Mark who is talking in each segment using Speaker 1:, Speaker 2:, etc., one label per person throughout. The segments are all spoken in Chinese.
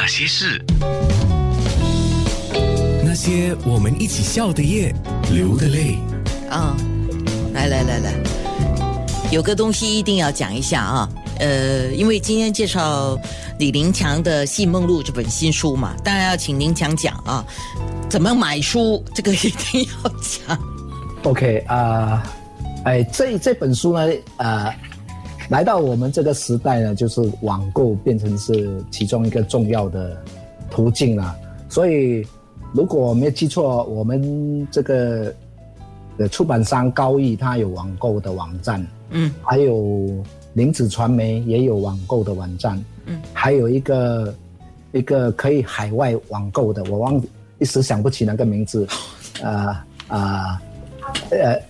Speaker 1: 那些事，
Speaker 2: 那些我们一起笑的夜，流的泪。
Speaker 3: 啊，来来来来，有个东西一定要讲一下啊。呃，因为今天介绍李林强的《戏梦录》这本新书嘛，当然要请林强讲啊，怎么买书，这个一定要讲。
Speaker 4: OK 啊、哎，这这本书呢，呃，来到我们这个时代呢，就是网购变成是其中一个重要的途径了。所以，如果我没有记错，我们这个呃出版商高毅他有网购的网站，
Speaker 3: 嗯，
Speaker 4: 还有林子传媒也有网购的网站，
Speaker 3: 嗯，
Speaker 4: 还有一个一个可以海外网购的，我忘一时想不起那个名字，呃啊呃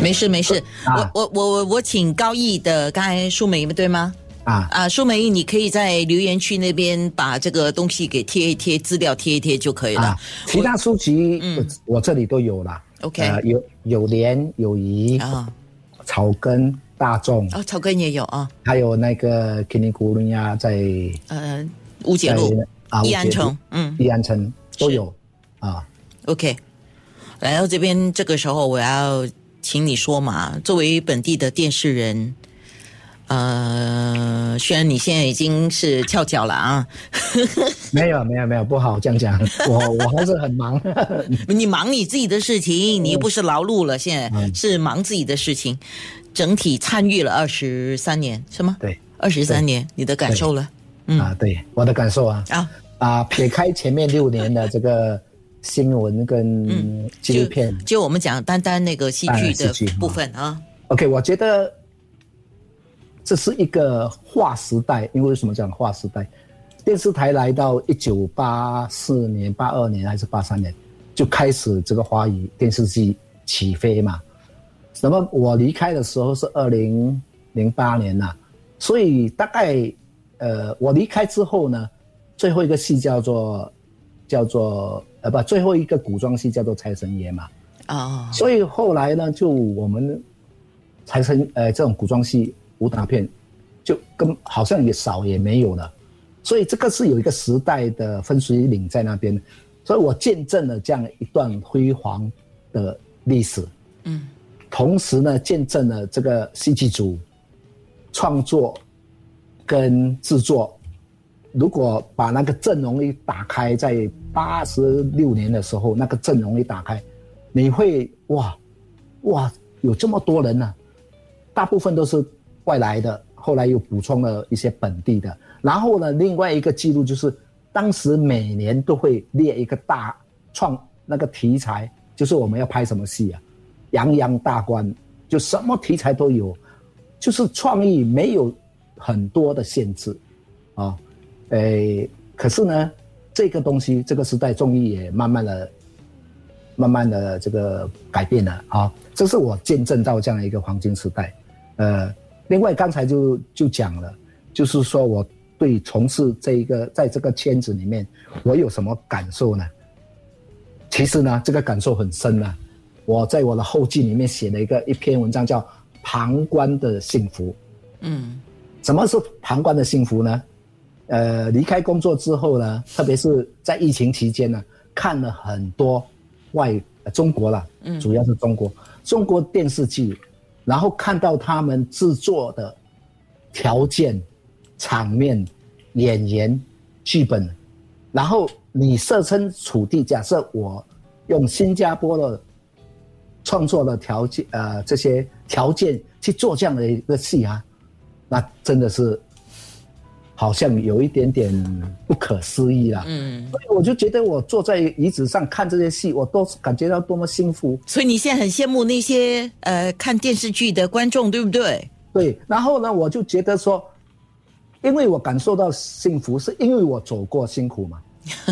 Speaker 3: 没事没事，
Speaker 4: 啊
Speaker 3: 我我我我我请高毅的刚才舒梅对吗？
Speaker 4: 啊
Speaker 3: 啊，舒梅，你可以在留言区那边把这个东西给贴一贴，资料贴一贴就可以了。
Speaker 4: 啊，其他书籍我我这里都有了。
Speaker 3: OK
Speaker 4: 呃，有有联、友谊、
Speaker 3: 啊，
Speaker 4: 草根、大众，
Speaker 3: 哦，草根也有啊，
Speaker 4: 还有那个 g u r u 呀，在
Speaker 3: 呃，乌节路、
Speaker 4: 啊
Speaker 3: 义安城嗯
Speaker 4: 义安城都有啊。
Speaker 3: ，OK。来到这边，这个时候我要请你说嘛，作为本地的电视人，呃，虽然你现在已经是翘脚了啊，
Speaker 4: 没有没有没有，不好这样讲，我我还是很忙。
Speaker 3: 你忙你自己的事情，你又不是劳碌了，现在
Speaker 4: 嗯。
Speaker 3: 是忙自己的事情，整体参与了二十三年，是吗？
Speaker 4: 对。
Speaker 3: 二十三年，你的感受了？嗯。
Speaker 4: 啊，对我的感受啊。
Speaker 3: 啊，
Speaker 4: 啊，撇开前面六年的这个新闻跟纪录片，
Speaker 3: 就我们讲单单那个戏剧的部分啊
Speaker 4: ，OK，我觉得这是一个划时代，因为为什么讲划时代？电视台来到一九八四年、八二年还是八三年，就开始这个华语电视剧起飞嘛。那么我离开的时候是二零零八年呐、所以大概呃我离开之后呢，最后一个戏叫做叫做呃不，最后一个古装戏叫做《财神爷》嘛。
Speaker 3: 啊，
Speaker 4: 所以后来呢，就我们财神呃这种古装戏武打片，就跟好像也少也没有了，所以这个是有一个时代的分水岭在那边，所以我见证了这样一段辉煌的历史，
Speaker 3: 嗯，
Speaker 4: 同时呢，见证了这个戏剧组创作跟制作，如果把那个阵容一打开，在八十六年的时候，那个阵容一打开，你会哇哇有这么多人呢、大部分都是外来的，后来又补充了一些本地的。然后呢，另外一个记录就是，当时每年都会列一个大创那个题材，就是我们要拍什么戏啊，洋洋大观，就什么题材都有，就是创意没有很多的限制，啊，诶，可是呢，这个东西这个时代终于也慢慢的、慢慢的这个改变了啊，这是我见证到这样一个黄金时代。呃，另外刚才就就讲了，就是说我对从事这一个在这个圈子里面，我有什么感受呢？其实呢，这个感受很深呢、我在我的后记里面写了一个一篇文章，叫《旁观的幸福》。
Speaker 3: 嗯
Speaker 4: 什么是旁观的幸福呢？呃，离开工作之后呢，特别是在疫情期间呢，看了很多外、呃中国啦，
Speaker 3: 嗯。
Speaker 4: 主要是中国中国电视剧，然后看到他们制作的条件、场面、演员、剧本，然后你设身处地，假设我用新加坡的创作的条件，呃，这些条件去做这样的一个戏啊，那真的是好像有一点点不可思议啦。
Speaker 3: 嗯，
Speaker 4: 所以我就觉得我坐在椅子上看这些戏，我都感觉到多么幸福。
Speaker 3: 所以你现在很羡慕那些呃看电视剧的观众，对不对？
Speaker 4: 对，然后呢，我就觉得说，因为我感受到幸福，是因为我走过辛苦嘛。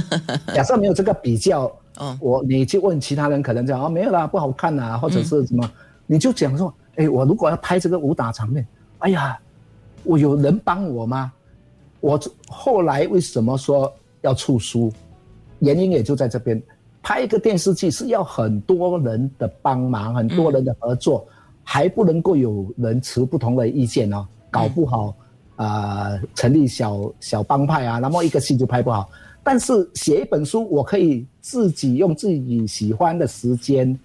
Speaker 4: 假设没有这个比较，
Speaker 3: 哦
Speaker 4: 我你去问其他人，可能讲啊没有啦，不好看呐、或者是什么，你就讲说，哎，我如果要拍这个武打场面，哎呀，我有人帮我吗？我后来为什么说要出书？原因也就在这边，拍一个电视剧是要很多人的帮忙，很多人的合作，还不能够有人持不同的意见哦，搞不好啊、成立小小帮派啊，那么一个戏就拍不好。但是写一本书，我可以自己用自己喜欢的时间，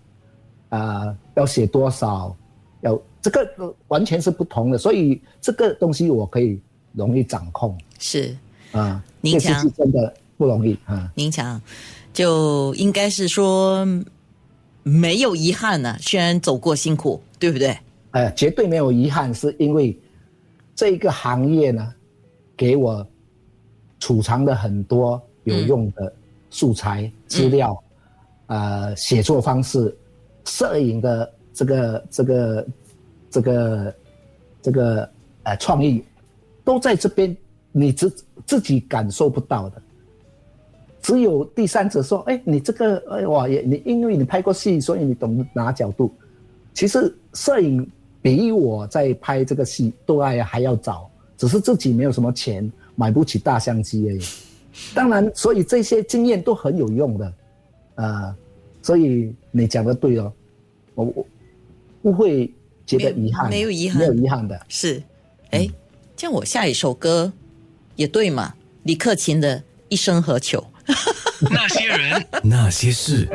Speaker 4: 啊、要写多少，要这个呃完全是不同的，所以这个东西我可以容易掌控
Speaker 3: 是
Speaker 4: 啊。
Speaker 3: 您讲
Speaker 4: 真的不容易啊。
Speaker 3: 您强，就应该是说没有遗憾呢、虽然走过辛苦，对不对？
Speaker 4: 呃，绝对没有遗憾，是因为这个行业呢，给我储藏了很多有用的素材、资料，呃，写作方式、摄影的这个这个这个这个呃创意，都在这边，你自自己感受不到的。只有第三者说：“哎，你这个，哎哇，也你因为你拍过戏，所以你懂得拿角度。其实摄影比我在拍这个戏都还还要早，只是自己没有什么钱，买不起大相机而已。当然，所以这些经验都很有用的，呃、所以你讲的对哦，我我不会觉得遗憾的，
Speaker 3: 没有没有遗憾
Speaker 4: 没有遗憾的。
Speaker 3: 是，哎，这样我下一首歌也对嘛？李克勤的《一生何求》。
Speaker 2: 那些人，那些事。